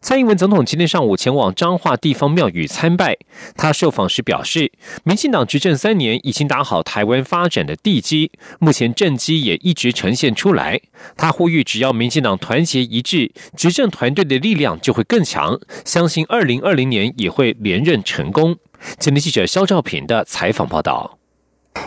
蔡英文总统今天上午前往彰化地方庙宇参拜。他受访时表示，民进党执政三年已经打好台湾发展的地基，目前政绩也一直呈现出来。他呼吁，只要民进党团结一致，执政团队的力量就会更强，相信二零二零年也会连任成功。前天记者肖兆平的采访报道。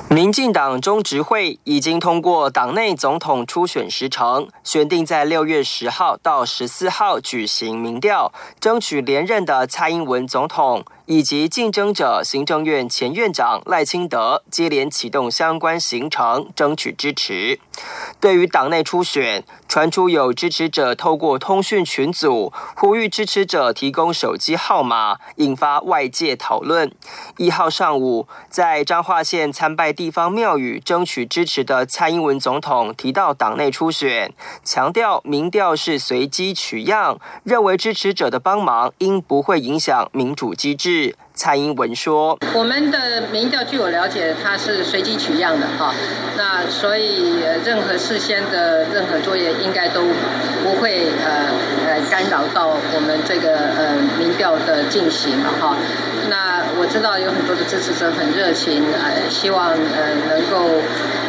民进党中执会已经通过党内总统初选时程，选定在六月十号到十四号举行民调，争取连任的蔡英文总统。以及竞争者行政院前院长赖清德接连启动相关行程，争取支持。对于党内初选，传出有支持者透过通讯群组呼吁支持者提供手机号码，引发外界讨论。一号上午，在彰化县参拜地方庙宇争取支持的蔡英文总统提到党内初选，强调民调是随机取样，认为支持者的帮忙应不会影响民主机制。蔡英文说：“我们的民调据我了解，它是随机取样的哈，那所以任何事先的任何作业应该都不会呃呃干扰到我们这个呃民调的进行了哈。那我知道有很多的支持者很热情，呃，希望呃能够。”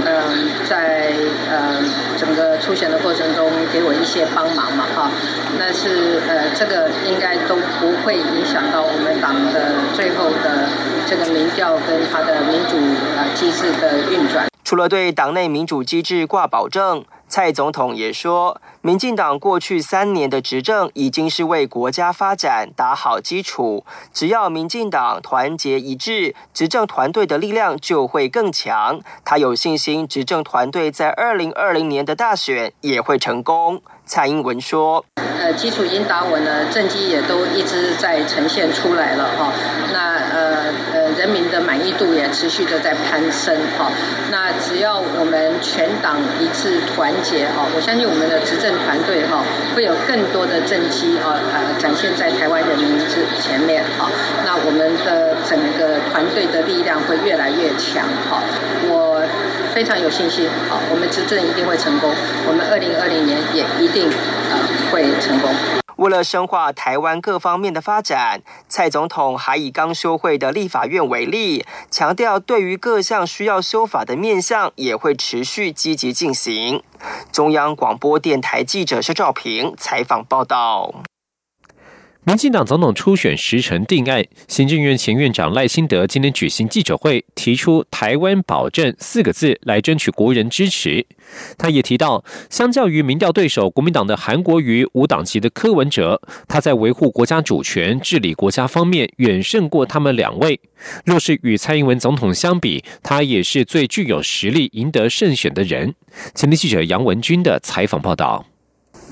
嗯，在呃整个初选的过程中，给我一些帮忙嘛，哈，但是呃这个应该都不会影响到我们党的最后的这个民调跟它的民主呃机制的运转。除了对党内民主机制挂保证。蔡总统也说，民进党过去三年的执政已经是为国家发展打好基础。只要民进党团结一致，执政团队的力量就会更强。他有信心，执政团队在二零二零年的大选也会成功。蔡英文说：“呃，基础已经打稳了，政绩也都一直在呈现出来了哈。那，满意度也持续的在攀升哈。那只要我们全党一致团结哈，我相信我们的执政团队哈会有更多的政绩啊呃展现在台湾人民之前面哈。那我们的整个团队的力量会越来越强哈。我。”非常有信心，好，我们执政一定会成功。我们二零二零年也一定呃会成功。为了深化台湾各方面的发展，蔡总统还以刚修会的立法院为例，强调对于各项需要修法的面向，也会持续积极进行。中央广播电台记者施兆平采访报道。民进党总统初选时程定案，行政院前院长赖清德今天举行记者会，提出“台湾保证”四个字来争取国人支持。他也提到，相较于民调对手国民党的韩国瑜、无党籍的柯文哲，他在维护国家主权、治理国家方面远胜过他们两位。若是与蔡英文总统相比，他也是最具有实力赢得胜选的人。前天记者杨文军的采访报道。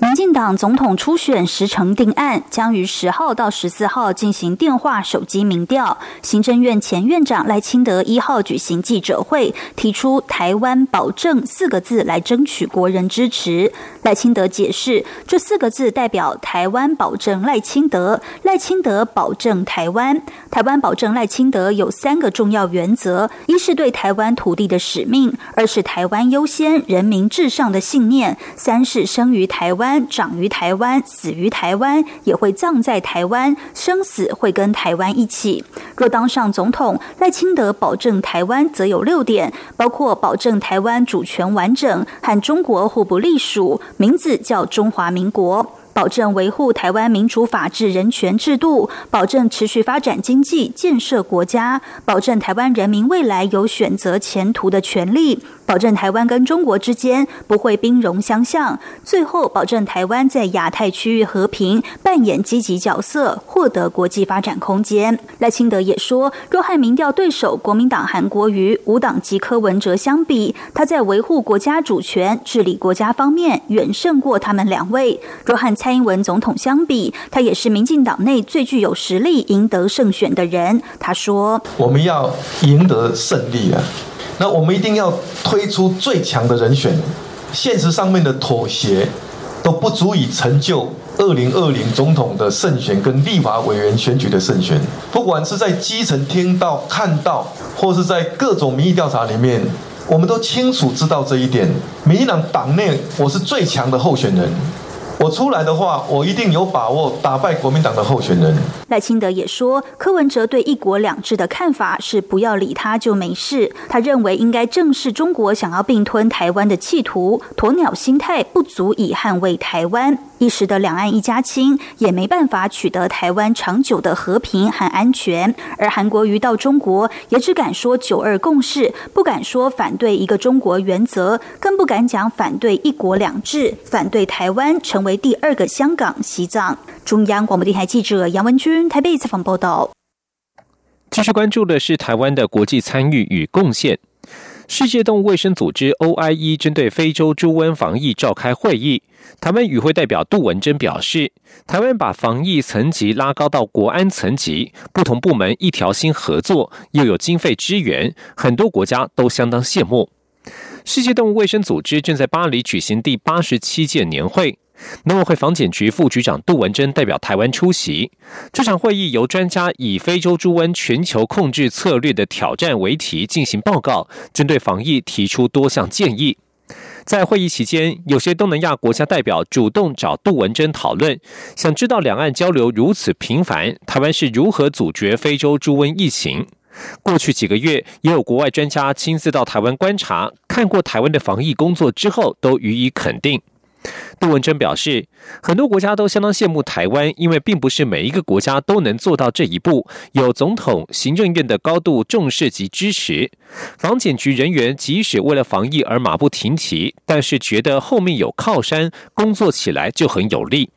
民进党总统初选时程定案，将于十号到十四号进行电话、手机民调。行政院前院长赖清德一号举行记者会，提出“台湾保证”四个字来争取国人支持。赖清德解释，这四个字代表台湾保证赖清德，赖清德保证台湾。台湾保证赖清德有三个重要原则：一是对台湾土地的使命；二是台湾优先、人民至上的信念；三是生于台湾。长于台湾，死于台湾，也会葬在台湾，生死会跟台湾一起。若当上总统，赖清德保证台湾，则有六点，包括保证台湾主权完整，和中国互不隶属，名字叫中华民国。保证维护台湾民主法治人权制度，保证持续发展经济、建设国家，保证台湾人民未来有选择前途的权利，保证台湾跟中国之间不会兵戎相向，最后保证台湾在亚太区域和平扮演积极角色，获得国际发展空间。赖清德也说，若和民调对手国民党韩国瑜、无党籍柯文哲相比，他在维护国家主权、治理国家方面远胜过他们两位。若和蔡英文总统相比，他也是民进党内最具有实力赢得胜选的人。他说：“我们要赢得胜利啊，那我们一定要推出最强的人选。现实上面的妥协都不足以成就二零二零总统的胜选跟立法委员选举的胜选。不管是在基层听到、看到，或是在各种民意调查里面，我们都清楚知道这一点。民进党党内，我是最强的候选人。我出来的话，我一定有把握打败国民党的候选人。赖清德也说，柯文哲对一国两制的看法是不要理他就没事。他认为应该正视中国想要并吞台湾的企图，鸵鸟心态不足以捍卫台湾。一时的两岸一家亲，也没办法取得台湾长久的和平和安全。而韩国瑜到中国，也只敢说九二共识，不敢说反对一个中国原则，更不敢讲反对一国两制，反对台湾成为第二个香港、西藏。中央广播电台记者杨文君台北采访报道。继续关注的是台湾的国际参与与贡献。世界动物卫生组织 OIE 针对非洲猪瘟防疫召开会议，台湾与会代表杜文珍表示，台湾把防疫层级拉高到国安层级，不同部门一条心合作，又有经费支援，很多国家都相当羡慕。世界动物卫生组织正在巴黎举行第八十七届年会。农委会防检局副局长杜文珍代表台湾出席这场会议，由专家以“非洲猪瘟全球控制策略的挑战”为题进行报告，针对防疫提出多项建议。在会议期间，有些东南亚国家代表主动找杜文珍讨论，想知道两岸交流如此频繁，台湾是如何阻绝非洲猪瘟疫情。过去几个月，也有国外专家亲自到台湾观察，看过台湾的防疫工作之后，都予以肯定。杜文珍表示，很多国家都相当羡慕台湾，因为并不是每一个国家都能做到这一步。有总统、行政院的高度重视及支持，防检局人员即使为了防疫而马不停蹄，但是觉得后面有靠山，工作起来就很有力。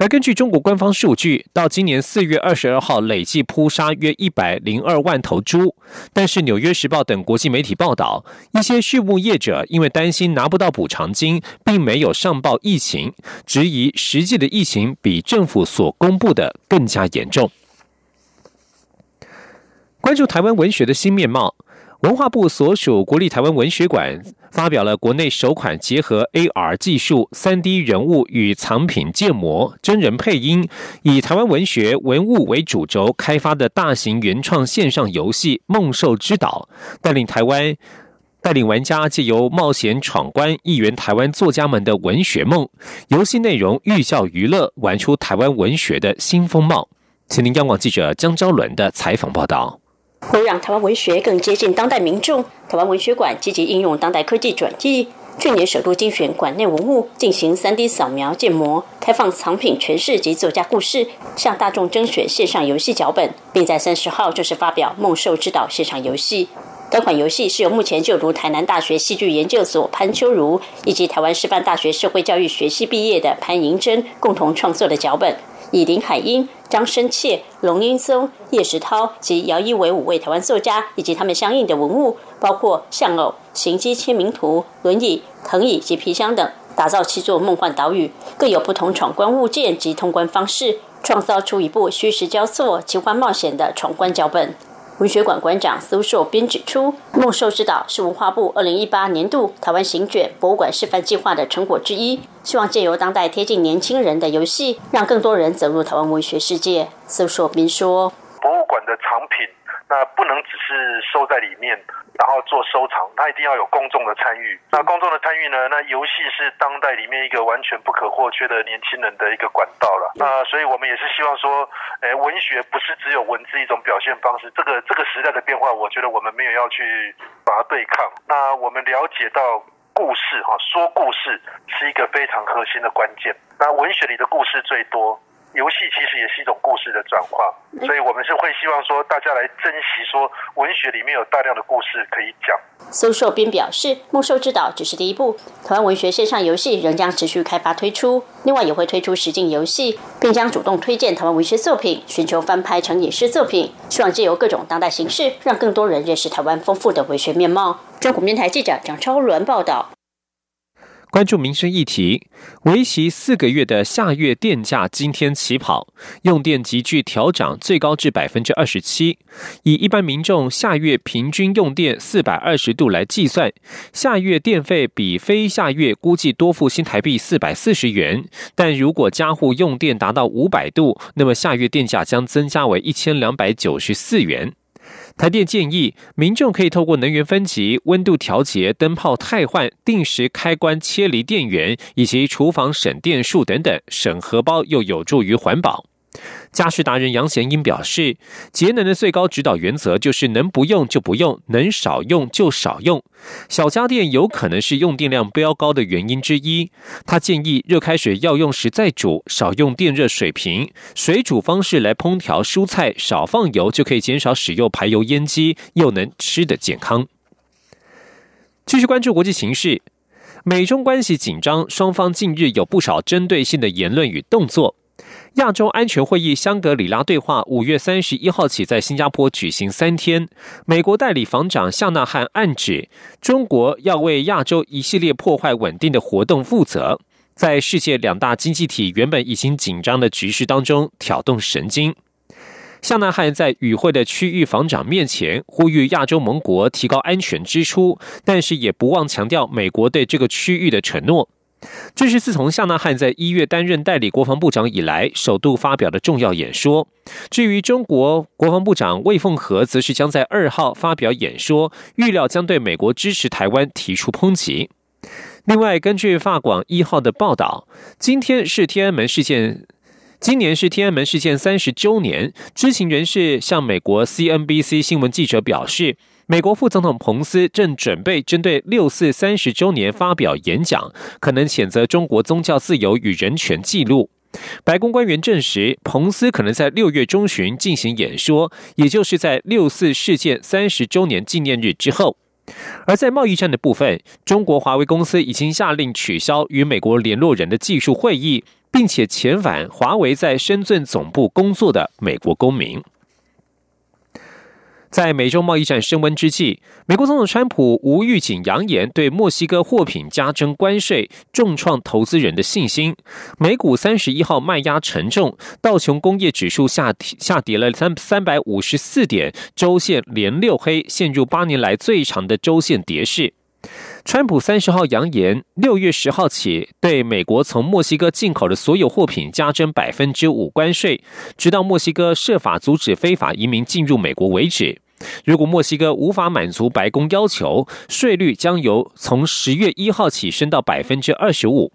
而根据中国官方数据，到今年四月二十二号，累计扑杀约一百零二万头猪。但是，《纽约时报》等国际媒体报道，一些畜牧业者因为担心拿不到补偿金，并没有上报疫情，质疑实际的疫情比政府所公布的更加严重。关注台湾文学的新面貌。文化部所属国立台湾文学馆发表了国内首款结合 AR 技术、三 D 人物与藏品建模、真人配音，以台湾文学文物为主轴开发的大型原创线上游戏《梦兽之岛》，带领台湾带领玩家借由冒险闯关，一圆台湾作家们的文学梦。游戏内容寓教于乐，玩出台湾文学的新风貌。请听央广记者江昭伦的采访报道。为让台湾文学更接近当代民众，台湾文学馆积极应用当代科技转译，去年首度精选馆内文物进行三 D 扫描建模，开放藏品诠释及作家故事，向大众征选线上游戏脚本，并在三十号正式发表《梦兽之岛》线上游戏。该款游戏是由目前就读台南大学戏剧研究所潘秋如以及台湾师范大学社会教育学系毕业的潘银珍共同创作的脚本。以林海音、张生切、龙英松、叶石涛及姚一为五位台湾作家，以及他们相应的文物，包括象偶、行机签名图、轮椅、藤椅及皮箱等，打造七座梦幻岛屿，各有不同闯关物件及通关方式，创造出一部虚实交错、奇幻冒险的闯关脚本。文学馆馆长苏硕斌指出，《梦兽之岛》是文化部二零一八年度台湾行卷博物馆示范计划的成果之一，希望借由当代贴近年轻人的游戏，让更多人走入台湾文学世界。苏硕斌说：“，那不能只是收在里面。”然后做收藏，它一定要有公众的参与。那公众的参与呢？那游戏是当代里面一个完全不可或缺的年轻人的一个管道了。那所以我们也是希望说，诶，文学不是只有文字一种表现方式。这个这个时代的变化，我觉得我们没有要去把它对抗。那我们了解到故事哈，说故事是一个非常核心的关键。那文学里的故事最多。游戏其实也是一种故事的转化，所以我们是会希望说大家来珍惜，说文学里面有大量的故事可以讲。苏硕斌表示，《梦兽之岛》只是第一步，台湾文学线上游戏仍将持续开发推出，另外也会推出实境游戏，并将主动推荐台湾文学作品，寻求翻拍成影视作品，希望借由各种当代形式，让更多人认识台湾丰富的文学面貌。中国电台记者蒋超伦报道。关注民生议题，为期四个月的下月电价今天起跑，用电急剧调涨，最高至百分之二十七。以一般民众下月平均用电四百二十度来计算，下月电费比非下月估计多付新台币四百四十元。但如果家户用电达到五百度，那么下月电价将增加为一千两百九十四元。台电建议民众可以透过能源分级、温度调节、灯泡汰换、定时开关切离电源以及厨房省电数等等，省荷包又有助于环保。家事达人杨贤英表示，节能的最高指导原则就是能不用就不用，能少用就少用。小家电有可能是用电量飙高的原因之一。他建议热开水要用时再煮，少用电热水瓶，水煮方式来烹调蔬菜，少放油就可以减少使用排油烟机，又能吃得健康。继续关注国际形势，美中关系紧张，双方近日有不少针对性的言论与动作。亚洲安全会议香格里拉对话五月三十一号起在新加坡举行三天。美国代理防长夏纳汉暗指，中国要为亚洲一系列破坏稳定的活动负责，在世界两大经济体原本已经紧张的局势当中挑动神经。夏纳汉在与会的区域防长面前呼吁亚洲盟国提高安全支出，但是也不忘强调美国对这个区域的承诺。这是自从夏纳汉在一月担任代理国防部长以来，首度发表的重要演说。至于中国国防部长魏凤和，则是将在二号发表演说，预料将对美国支持台湾提出抨击。另外，根据法广一号的报道，今天是天安门事件，今年是天安门事件三十周年。知情人士向美国 CNBC 新闻记者表示。美国副总统彭斯正准备针对六四三十周年发表演讲，可能谴责中国宗教自由与人权记录。白宫官员证实，彭斯可能在六月中旬进行演说，也就是在六四事件三十周年纪念日之后。而在贸易战的部分，中国华为公司已经下令取消与美国联络人的技术会议，并且遣返华为在深圳总部工作的美国公民。在美洲贸易战升温之际，美国总统川普无预警扬言对墨西哥货品加征关税，重创投资人的信心。美股三十一号卖压沉重，道琼工业指数下下跌了三三百五十四点，周线连六黑，陷入八年来最长的周线跌势。川普三十号扬言，六月十号起对美国从墨西哥进口的所有货品加征百分之五关税，直到墨西哥设法阻止非法移民进入美国为止。如果墨西哥无法满足白宫要求，税率将由从十月一号起升到百分之二十五。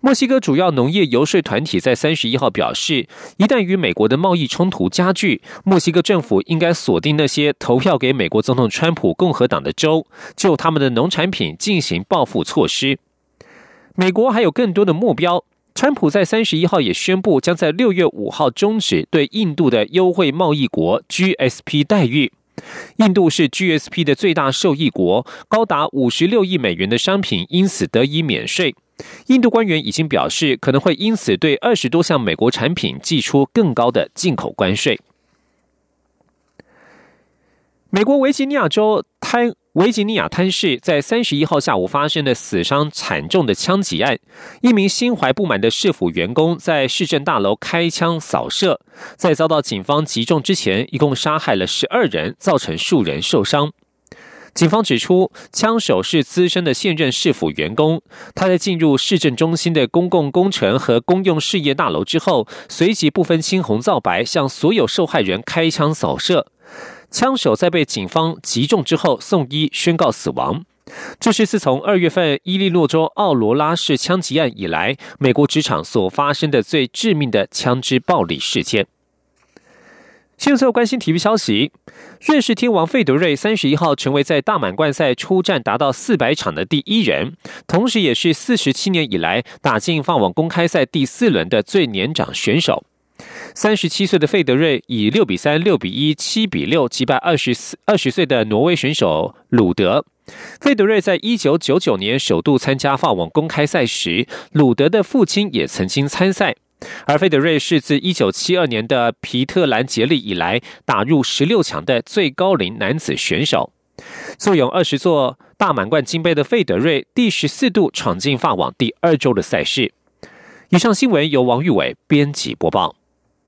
墨西哥主要农业游说团体在三十一号表示，一旦与美国的贸易冲突加剧，墨西哥政府应该锁定那些投票给美国总统川普共和党的州，就他们的农产品进行报复措施。美国还有更多的目标，川普在三十一号也宣布，将在六月五号终止对印度的优惠贸易国 GSP 待遇。印度是 GSP 的最大受益国，高达五十六亿美元的商品因此得以免税。印度官员已经表示，可能会因此对二十多项美国产品寄出更高的进口关税。美国维吉尼亚州滩维吉尼亚滩市在三十一号下午发生的死伤惨重的枪击案，一名心怀不满的市府员工在市政大楼开枪扫射，在遭到警方击中之前，一共杀害了十二人，造成数人受伤。警方指出，枪手是资深的现任市府员工。他在进入市政中心的公共工程和公用事业大楼之后，随即不分青红皂白向所有受害人开枪扫射。枪手在被警方击中之后送医，宣告死亡。这是自从二月份伊利诺州奥罗拉市枪击案以来，美国职场所发生的最致命的枪支暴力事件。现在关心体育消息，瑞士天王费德瑞三十一号成为在大满贯赛出战达到四百场的第一人，同时也是四十七年以来打进法网公开赛第四轮的最年长选手。三十七岁的费德瑞以六比三、六比一、七比六击败二十四二十岁的挪威选手鲁德。费德瑞在一九九九年首度参加法网公开赛时，鲁德的父亲也曾经参赛。而费德瑞是自一九七二年的皮特兰杰利以来打入十六强的最高龄男子选手。坐拥二十座大满贯金杯的费德瑞，第十四度闯进法网第二周的赛事。以上新闻由王玉伟编辑播报。